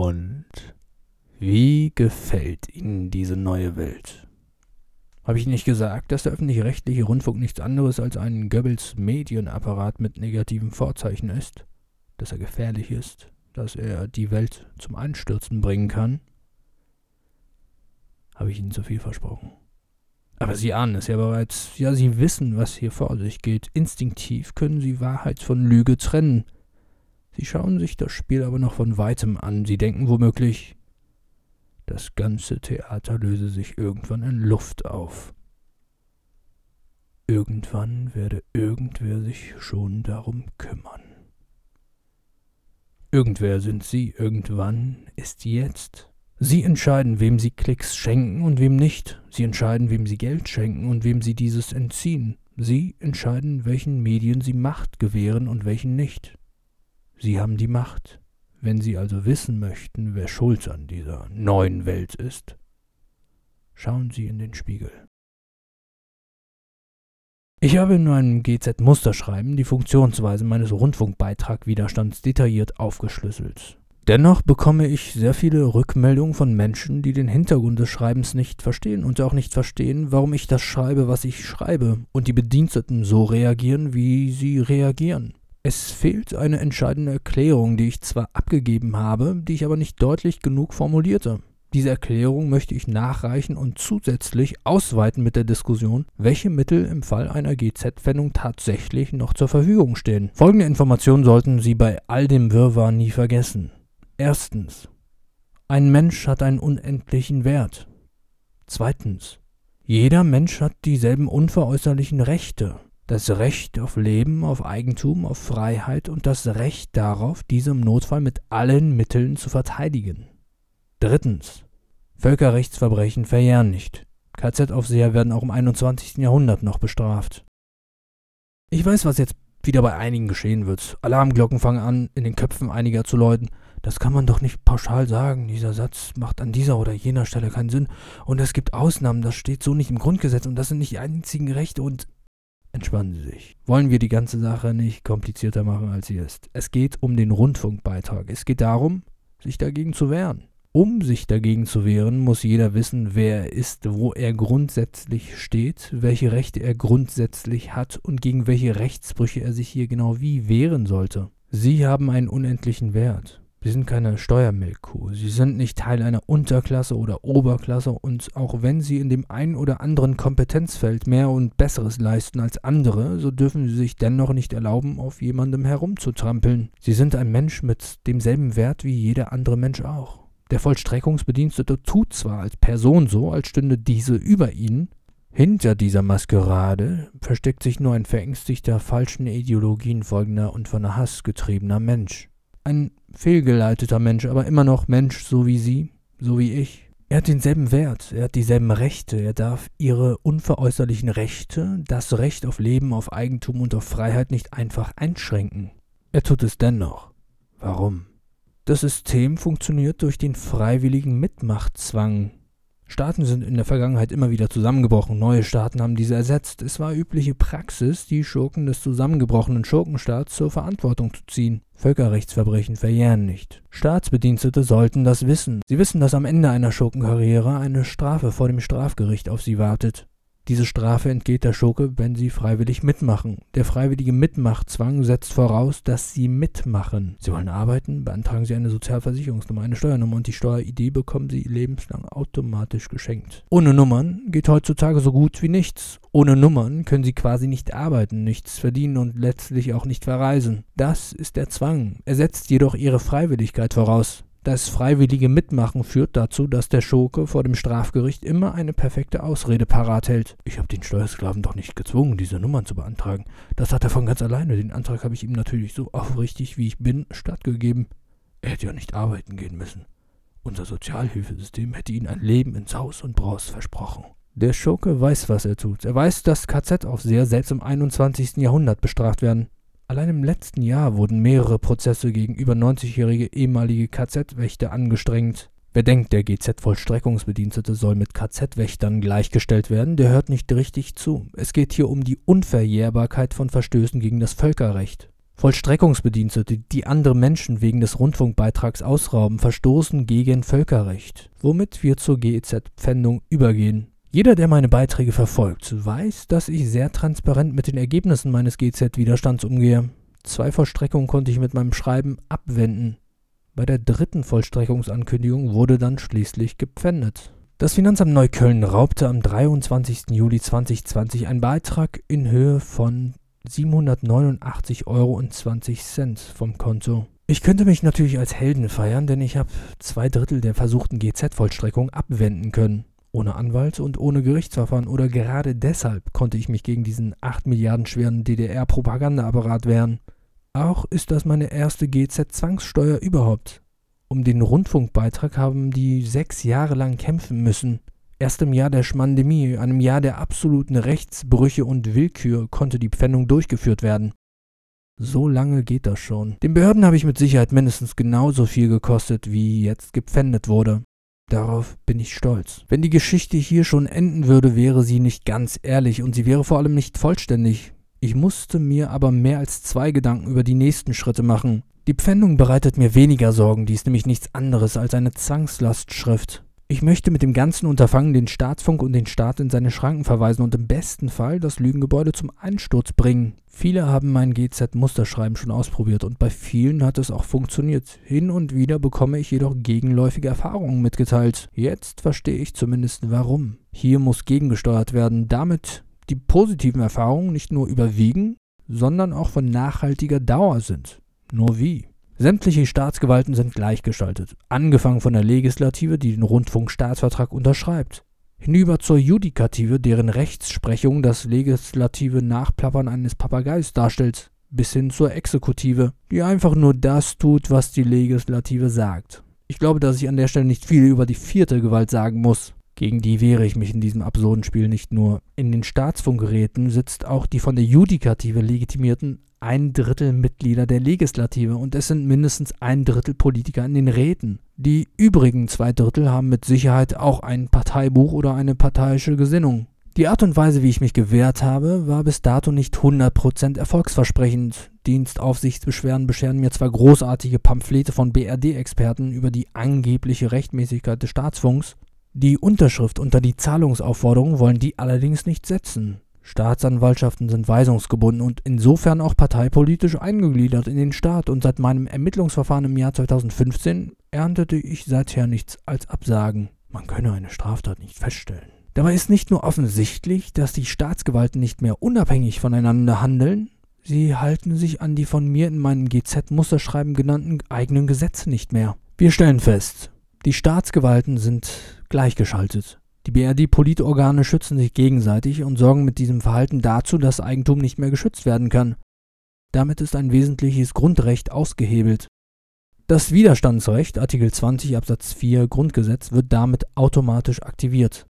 Und wie gefällt Ihnen diese neue Welt? Habe ich nicht gesagt, dass der öffentlich-rechtliche Rundfunk nichts anderes als ein Goebbels Medienapparat mit negativen Vorzeichen ist? Dass er gefährlich ist? Dass er die Welt zum Einstürzen bringen kann? Habe ich Ihnen zu viel versprochen? Aber Sie ahnen es ja bereits. Ja, Sie wissen, was hier vor sich geht. Instinktiv können Sie Wahrheit von Lüge trennen. Sie schauen sich das Spiel aber noch von weitem an. Sie denken womöglich, das ganze Theater löse sich irgendwann in Luft auf. Irgendwann werde irgendwer sich schon darum kümmern. Irgendwer sind Sie, irgendwann ist jetzt. Sie entscheiden, wem Sie Klicks schenken und wem nicht. Sie entscheiden, wem Sie Geld schenken und wem Sie dieses entziehen. Sie entscheiden, welchen Medien Sie Macht gewähren und welchen nicht. Sie haben die Macht. Wenn Sie also wissen möchten, wer schuld an dieser neuen Welt ist, schauen Sie in den Spiegel. Ich habe in meinem GZ-Musterschreiben die Funktionsweise meines Rundfunkbeitragwiderstands detailliert aufgeschlüsselt. Dennoch bekomme ich sehr viele Rückmeldungen von Menschen, die den Hintergrund des Schreibens nicht verstehen und auch nicht verstehen, warum ich das schreibe, was ich schreibe, und die Bediensteten so reagieren, wie sie reagieren. Es fehlt eine entscheidende Erklärung, die ich zwar abgegeben habe, die ich aber nicht deutlich genug formulierte. Diese Erklärung möchte ich nachreichen und zusätzlich ausweiten mit der Diskussion, welche Mittel im Fall einer GZ-Wendung tatsächlich noch zur Verfügung stehen. Folgende Informationen sollten Sie bei all dem Wirrwarr nie vergessen. Erstens. Ein Mensch hat einen unendlichen Wert. Zweitens. Jeder Mensch hat dieselben unveräußerlichen Rechte das Recht auf Leben, auf Eigentum, auf Freiheit und das Recht darauf, diese im Notfall mit allen Mitteln zu verteidigen. Drittens. Völkerrechtsverbrechen verjähren nicht. KZ-Aufseher werden auch im 21. Jahrhundert noch bestraft. Ich weiß, was jetzt wieder bei einigen geschehen wird. Alarmglocken fangen an, in den Köpfen einiger zu läuten. Das kann man doch nicht pauschal sagen. Dieser Satz macht an dieser oder jener Stelle keinen Sinn. Und es gibt Ausnahmen, das steht so nicht im Grundgesetz und das sind nicht die einzigen Rechte und Entspannen Sie sich. Wollen wir die ganze Sache nicht komplizierter machen, als sie ist. Es geht um den Rundfunkbeitrag. Es geht darum, sich dagegen zu wehren. Um sich dagegen zu wehren, muss jeder wissen, wer er ist, wo er grundsätzlich steht, welche Rechte er grundsätzlich hat und gegen welche Rechtsbrüche er sich hier genau wie wehren sollte. Sie haben einen unendlichen Wert. Sie sind keine Steuermelkkuh. Sie sind nicht Teil einer Unterklasse oder Oberklasse und auch wenn Sie in dem einen oder anderen Kompetenzfeld mehr und Besseres leisten als andere, so dürfen Sie sich dennoch nicht erlauben, auf jemandem herumzutrampeln. Sie sind ein Mensch mit demselben Wert wie jeder andere Mensch auch. Der Vollstreckungsbedienstete tut zwar als Person so, als stünde diese über ihn, hinter dieser Maskerade versteckt sich nur ein verängstigter, falschen Ideologien folgender und von Hass getriebener Mensch. Ein fehlgeleiteter Mensch, aber immer noch Mensch, so wie Sie, so wie ich. Er hat denselben Wert, er hat dieselben Rechte, er darf ihre unveräußerlichen Rechte, das Recht auf Leben, auf Eigentum und auf Freiheit nicht einfach einschränken. Er tut es dennoch. Warum? Das System funktioniert durch den freiwilligen Mitmachtzwang, Staaten sind in der Vergangenheit immer wieder zusammengebrochen, neue Staaten haben diese ersetzt. Es war übliche Praxis, die Schurken des zusammengebrochenen Schurkenstaats zur Verantwortung zu ziehen. Völkerrechtsverbrechen verjähren nicht. Staatsbedienstete sollten das wissen. Sie wissen, dass am Ende einer Schurkenkarriere eine Strafe vor dem Strafgericht auf sie wartet. Diese Strafe entgeht der Schurke, wenn sie freiwillig mitmachen. Der freiwillige Mitmachzwang setzt voraus, dass sie mitmachen. Sie wollen arbeiten, beantragen sie eine Sozialversicherungsnummer, eine Steuernummer und die Steueridee bekommen sie lebenslang automatisch geschenkt. Ohne Nummern geht heutzutage so gut wie nichts. Ohne Nummern können sie quasi nicht arbeiten, nichts verdienen und letztlich auch nicht verreisen. Das ist der Zwang. Er setzt jedoch ihre Freiwilligkeit voraus. Das freiwillige Mitmachen führt dazu, dass der Schurke vor dem Strafgericht immer eine perfekte Ausrede parat hält. Ich habe den Steuersklaven doch nicht gezwungen, diese Nummern zu beantragen. Das hat er von ganz alleine. Den Antrag habe ich ihm natürlich so aufrichtig, wie ich bin, stattgegeben. Er hätte ja nicht arbeiten gehen müssen. Unser Sozialhilfesystem hätte ihm ein Leben ins Haus und Braus versprochen. Der Schurke weiß, was er tut. Er weiß, dass KZ-Aufseher selbst im 21. Jahrhundert bestraft werden. Allein im letzten Jahr wurden mehrere Prozesse gegen über 90-jährige ehemalige KZ-Wächter angestrengt. Wer denkt, der GZ-Vollstreckungsbedienstete soll mit KZ-Wächtern gleichgestellt werden, der hört nicht richtig zu. Es geht hier um die Unverjährbarkeit von Verstößen gegen das Völkerrecht. Vollstreckungsbedienstete, die andere Menschen wegen des Rundfunkbeitrags ausrauben, verstoßen gegen Völkerrecht, womit wir zur GEZ-Pfändung übergehen. Jeder, der meine Beiträge verfolgt, weiß, dass ich sehr transparent mit den Ergebnissen meines GZ-Widerstands umgehe. Zwei Vollstreckungen konnte ich mit meinem Schreiben abwenden. Bei der dritten Vollstreckungsankündigung wurde dann schließlich gepfändet. Das Finanzamt Neukölln raubte am 23. Juli 2020 einen Beitrag in Höhe von 789,20 Euro vom Konto. Ich könnte mich natürlich als Helden feiern, denn ich habe zwei Drittel der versuchten GZ-Vollstreckung abwenden können ohne Anwalt und ohne Gerichtsverfahren oder gerade deshalb konnte ich mich gegen diesen 8 Milliarden schweren DDR-Propagandaapparat wehren. Auch ist das meine erste GZ-Zwangssteuer überhaupt. Um den Rundfunkbeitrag haben die sechs Jahre lang kämpfen müssen. Erst im Jahr der Schmandemie, einem Jahr der absoluten Rechtsbrüche und Willkür, konnte die Pfändung durchgeführt werden. So lange geht das schon. Den Behörden habe ich mit Sicherheit mindestens genauso viel gekostet, wie jetzt gepfändet wurde. Darauf bin ich stolz. Wenn die Geschichte hier schon enden würde, wäre sie nicht ganz ehrlich und sie wäre vor allem nicht vollständig. Ich musste mir aber mehr als zwei Gedanken über die nächsten Schritte machen. Die Pfändung bereitet mir weniger Sorgen, die ist nämlich nichts anderes als eine Zwangslastschrift. Ich möchte mit dem ganzen Unterfangen den Staatsfunk und den Staat in seine Schranken verweisen und im besten Fall das Lügengebäude zum Einsturz bringen. Viele haben mein GZ-Musterschreiben schon ausprobiert und bei vielen hat es auch funktioniert. Hin und wieder bekomme ich jedoch gegenläufige Erfahrungen mitgeteilt. Jetzt verstehe ich zumindest warum. Hier muss gegengesteuert werden, damit die positiven Erfahrungen nicht nur überwiegen, sondern auch von nachhaltiger Dauer sind. Nur wie? Sämtliche Staatsgewalten sind gleichgestaltet, angefangen von der Legislative, die den Rundfunkstaatsvertrag unterschreibt, hinüber zur Judikative, deren Rechtsprechung das legislative Nachplappern eines Papageis darstellt, bis hin zur Exekutive, die einfach nur das tut, was die Legislative sagt. Ich glaube, dass ich an der Stelle nicht viel über die vierte Gewalt sagen muss. Gegen die wehre ich mich in diesem absurden Spiel nicht nur. In den Staatsfunkgeräten sitzt auch die von der Judikative legitimierten ein Drittel Mitglieder der Legislative und es sind mindestens ein Drittel Politiker in den Räten. Die übrigen zwei Drittel haben mit Sicherheit auch ein Parteibuch oder eine parteiische Gesinnung. Die Art und Weise, wie ich mich gewehrt habe, war bis dato nicht 100% erfolgsversprechend. Dienstaufsichtsbeschwerden bescheren mir zwar großartige Pamphlete von BRD-Experten über die angebliche Rechtmäßigkeit des Staatsfunks, die Unterschrift unter die Zahlungsaufforderung wollen die allerdings nicht setzen. Staatsanwaltschaften sind weisungsgebunden und insofern auch parteipolitisch eingegliedert in den Staat und seit meinem Ermittlungsverfahren im Jahr 2015 erntete ich seither nichts als Absagen. Man könne eine Straftat nicht feststellen. Dabei ist nicht nur offensichtlich, dass die Staatsgewalten nicht mehr unabhängig voneinander handeln, sie halten sich an die von mir in meinem GZ-Musterschreiben genannten eigenen Gesetze nicht mehr. Wir stellen fest, die Staatsgewalten sind gleichgeschaltet. Die BRD-Politorgane schützen sich gegenseitig und sorgen mit diesem Verhalten dazu, dass Eigentum nicht mehr geschützt werden kann. Damit ist ein wesentliches Grundrecht ausgehebelt. Das Widerstandsrecht, Artikel 20 Absatz 4 Grundgesetz, wird damit automatisch aktiviert.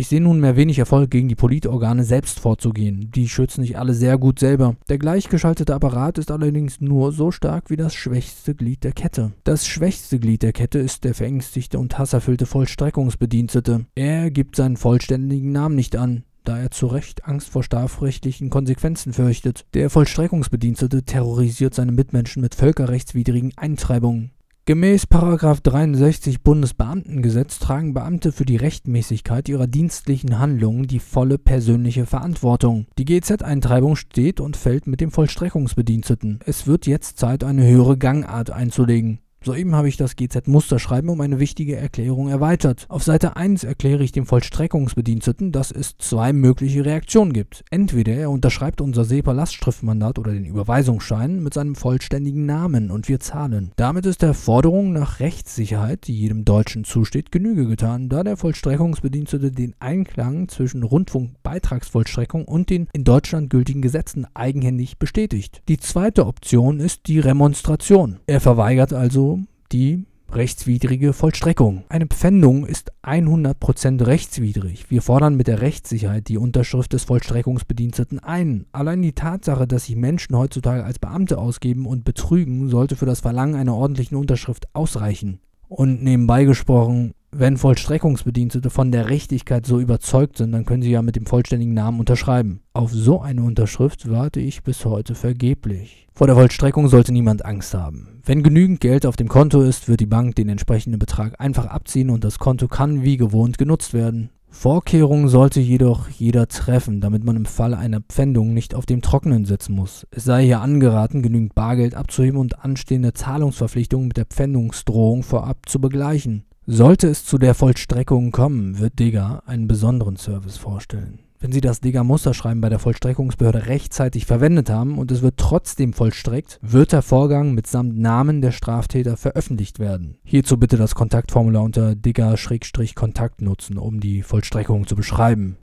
Ich sehe nunmehr wenig Erfolg, gegen die Politorgane selbst vorzugehen. Die schützen sich alle sehr gut selber. Der gleichgeschaltete Apparat ist allerdings nur so stark wie das schwächste Glied der Kette. Das schwächste Glied der Kette ist der verängstigte und hasserfüllte Vollstreckungsbedienstete. Er gibt seinen vollständigen Namen nicht an da er zu Recht Angst vor strafrechtlichen Konsequenzen fürchtet. Der Vollstreckungsbedienstete terrorisiert seine Mitmenschen mit völkerrechtswidrigen Eintreibungen. Gemäß 63 Bundesbeamtengesetz tragen Beamte für die Rechtmäßigkeit ihrer dienstlichen Handlungen die volle persönliche Verantwortung. Die GZ-Eintreibung steht und fällt mit dem Vollstreckungsbediensteten. Es wird jetzt Zeit, eine höhere Gangart einzulegen. Soeben habe ich das GZ-Musterschreiben um eine wichtige Erklärung erweitert. Auf Seite 1 erkläre ich dem Vollstreckungsbediensteten, dass es zwei mögliche Reaktionen gibt. Entweder er unterschreibt unser SEPA-Lastschriftmandat oder den Überweisungsschein mit seinem vollständigen Namen und wir zahlen. Damit ist der Forderung nach Rechtssicherheit, die jedem Deutschen zusteht, Genüge getan, da der Vollstreckungsbedienstete den Einklang zwischen Rundfunkbeitragsvollstreckung und den in Deutschland gültigen Gesetzen eigenhändig bestätigt. Die zweite Option ist die Remonstration. Er verweigert also die rechtswidrige Vollstreckung. Eine Pfändung ist 100% rechtswidrig. Wir fordern mit der Rechtssicherheit die Unterschrift des Vollstreckungsbediensteten ein. Allein die Tatsache, dass sich Menschen heutzutage als Beamte ausgeben und betrügen, sollte für das Verlangen einer ordentlichen Unterschrift ausreichen. Und nebenbei gesprochen, Wenn Vollstreckungsbedienstete von der Richtigkeit so überzeugt sind, dann können sie ja mit dem vollständigen Namen unterschreiben. Auf so eine Unterschrift warte ich bis heute vergeblich. Vor der Vollstreckung sollte niemand Angst haben. Wenn genügend Geld auf dem Konto ist, wird die Bank den entsprechenden Betrag einfach abziehen und das Konto kann wie gewohnt genutzt werden. Vorkehrungen sollte jedoch jeder treffen, damit man im Fall einer Pfändung nicht auf dem Trockenen sitzen muss. Es sei hier angeraten, genügend Bargeld abzuheben und anstehende Zahlungsverpflichtungen mit der Pfändungsdrohung vorab zu begleichen. Sollte es zu der Vollstreckung kommen, wird Digger einen besonderen Service vorstellen. Wenn Sie das Digger-Musterschreiben bei der Vollstreckungsbehörde rechtzeitig verwendet haben und es wird trotzdem vollstreckt, wird der Vorgang mitsamt Namen der Straftäter veröffentlicht werden. Hierzu bitte das Kontaktformular unter Digger-Kontakt nutzen, um die Vollstreckung zu beschreiben.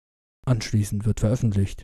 Anschließend wird veröffentlicht.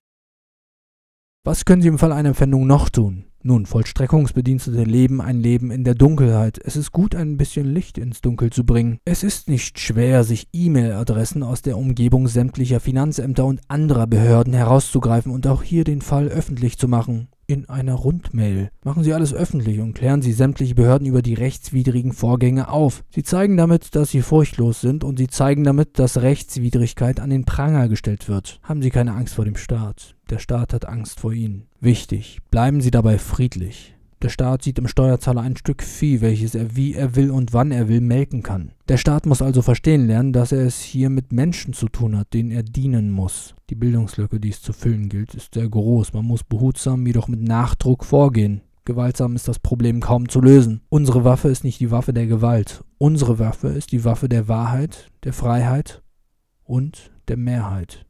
Was können Sie im Fall einer Empfändung noch tun? Nun, Vollstreckungsbedienstete leben ein Leben in der Dunkelheit. Es ist gut, ein bisschen Licht ins Dunkel zu bringen. Es ist nicht schwer, sich E-Mail-Adressen aus der Umgebung sämtlicher Finanzämter und anderer Behörden herauszugreifen und auch hier den Fall öffentlich zu machen in einer Rundmail. Machen Sie alles öffentlich und klären Sie sämtliche Behörden über die rechtswidrigen Vorgänge auf. Sie zeigen damit, dass Sie furchtlos sind und Sie zeigen damit, dass Rechtswidrigkeit an den Pranger gestellt wird. Haben Sie keine Angst vor dem Staat. Der Staat hat Angst vor Ihnen. Wichtig, bleiben Sie dabei friedlich. Der Staat sieht im Steuerzahler ein Stück Vieh, welches er wie er will und wann er will melken kann. Der Staat muss also verstehen lernen, dass er es hier mit Menschen zu tun hat, denen er dienen muss. Die Bildungslücke, die es zu füllen gilt, ist sehr groß. Man muss behutsam, jedoch mit Nachdruck vorgehen. Gewaltsam ist das Problem kaum zu lösen. Unsere Waffe ist nicht die Waffe der Gewalt. Unsere Waffe ist die Waffe der Wahrheit, der Freiheit und der Mehrheit.